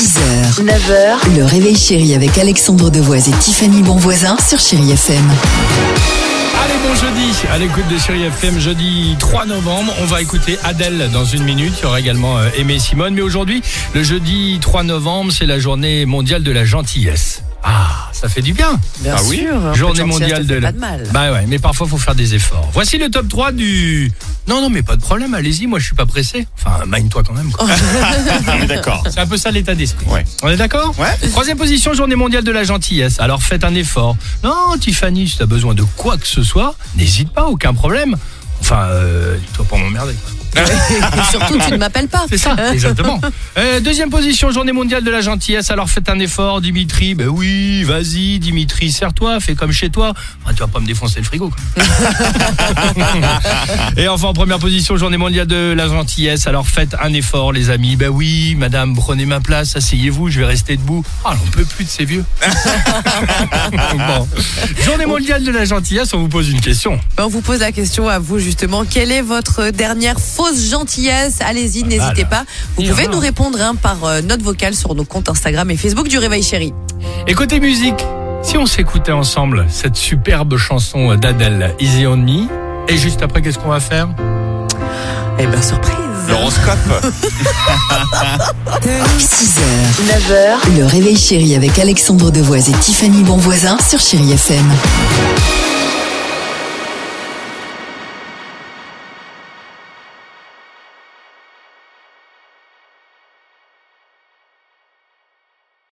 6h, 9h, le réveil chéri avec Alexandre Devoise et Tiffany Bonvoisin sur Chéri FM. Allez, bon jeudi, à l'écoute de Chéri FM, jeudi 3 novembre. On va écouter Adèle dans une minute. Il y aura également euh, Aimé Simone. Mais aujourd'hui, le jeudi 3 novembre, c'est la journée mondiale de la gentillesse. Ah, ça fait du bien. Bien ah oui sûr, de Journée mondiale de la... pas de mal. Bah ouais, mais parfois faut faire des efforts. Voici le top 3 du... Non, non, mais pas de problème, allez-y, moi je suis pas pressé. Enfin, mine-toi quand même. quoi. D'accord. C'est un peu ça l'état d'esprit. Ouais. On est d'accord Ouais. Troisième position, journée mondiale de la gentillesse. Alors faites un effort. Non, Tiffany, si t'as besoin de quoi que ce soit, n'hésite pas, aucun problème. Enfin, euh, toi pas m'emmerder. Et surtout, tu ne m'appelles pas. C'est ça, exactement. Euh, deuxième position, journée mondiale de la gentillesse. Alors faites un effort, Dimitri. Ben oui, vas-y, Dimitri, serre-toi, fais comme chez toi. Enfin, tu vas pas me défoncer le frigo. quoi. Et enfin, en première position, journée mondiale de la gentillesse. Alors faites un effort, les amis. Ben oui, madame, prenez ma place, asseyez-vous, je vais rester debout. Ah, on peut plus de ces vieux. Bon. Journée mondiale de la gentillesse, on vous pose une question. On vous pose la question à vous justement. Quelle est votre dernière fausse gentillesse? Allez-y, n'hésitez pas. Vous pouvez nous répondre hein, par euh, note vocale sur nos comptes Instagram et Facebook du Réveil Chéri. Et côté musique, si on s'écoutait ensemble cette superbe chanson d'Adèle, Easy on Me, et juste après, qu'est-ce qu'on va faire? Eh ben surprise. L'horoscope. 6h, 9h, le réveil chéri avec Alexandre Devoise et Tiffany Bonvoisin sur Chéri FM.